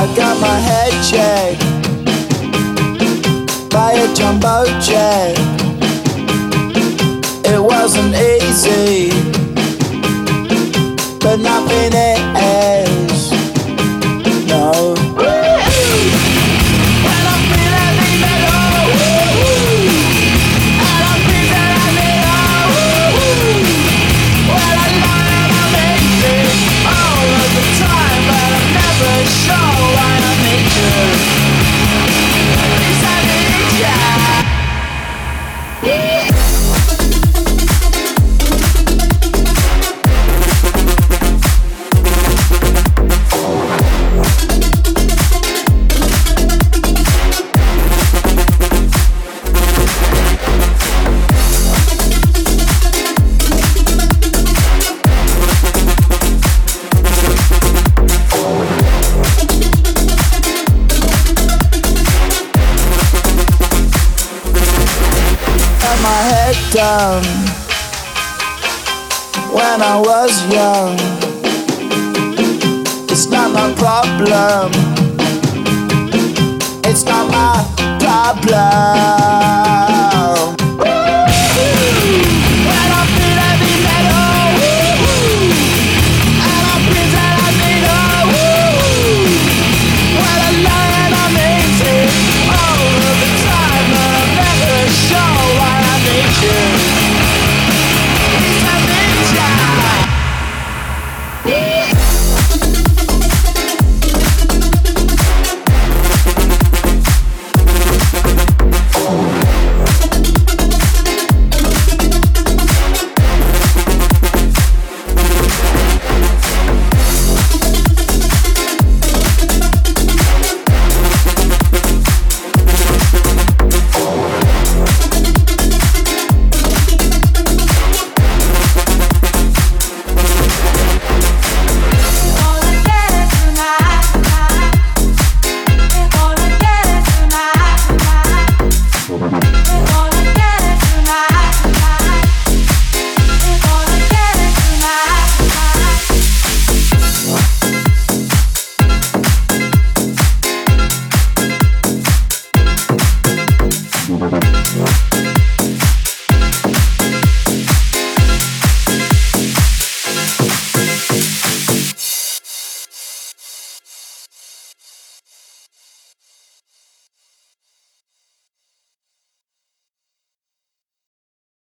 I got my head checked by a jumbo jet. When I was young. It's not my problem. It's not my problem.